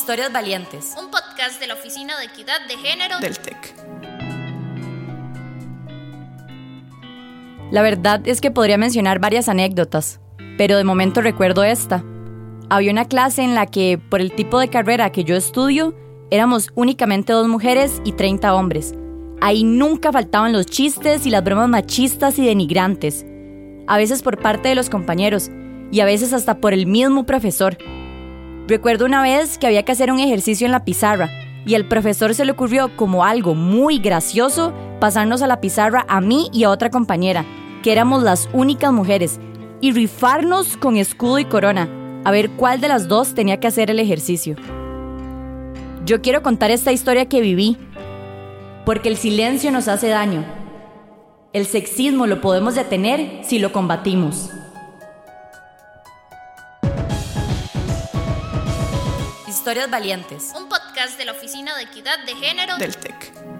Historias Valientes. Un podcast de la Oficina de Equidad de Género del TEC. La verdad es que podría mencionar varias anécdotas, pero de momento recuerdo esta. Había una clase en la que, por el tipo de carrera que yo estudio, éramos únicamente dos mujeres y 30 hombres. Ahí nunca faltaban los chistes y las bromas machistas y denigrantes, a veces por parte de los compañeros y a veces hasta por el mismo profesor. Recuerdo una vez que había que hacer un ejercicio en la pizarra y al profesor se le ocurrió como algo muy gracioso pasarnos a la pizarra a mí y a otra compañera, que éramos las únicas mujeres, y rifarnos con escudo y corona, a ver cuál de las dos tenía que hacer el ejercicio. Yo quiero contar esta historia que viví, porque el silencio nos hace daño. El sexismo lo podemos detener si lo combatimos. Historias Valientes. Un podcast de la Oficina de Equidad de Género del TEC.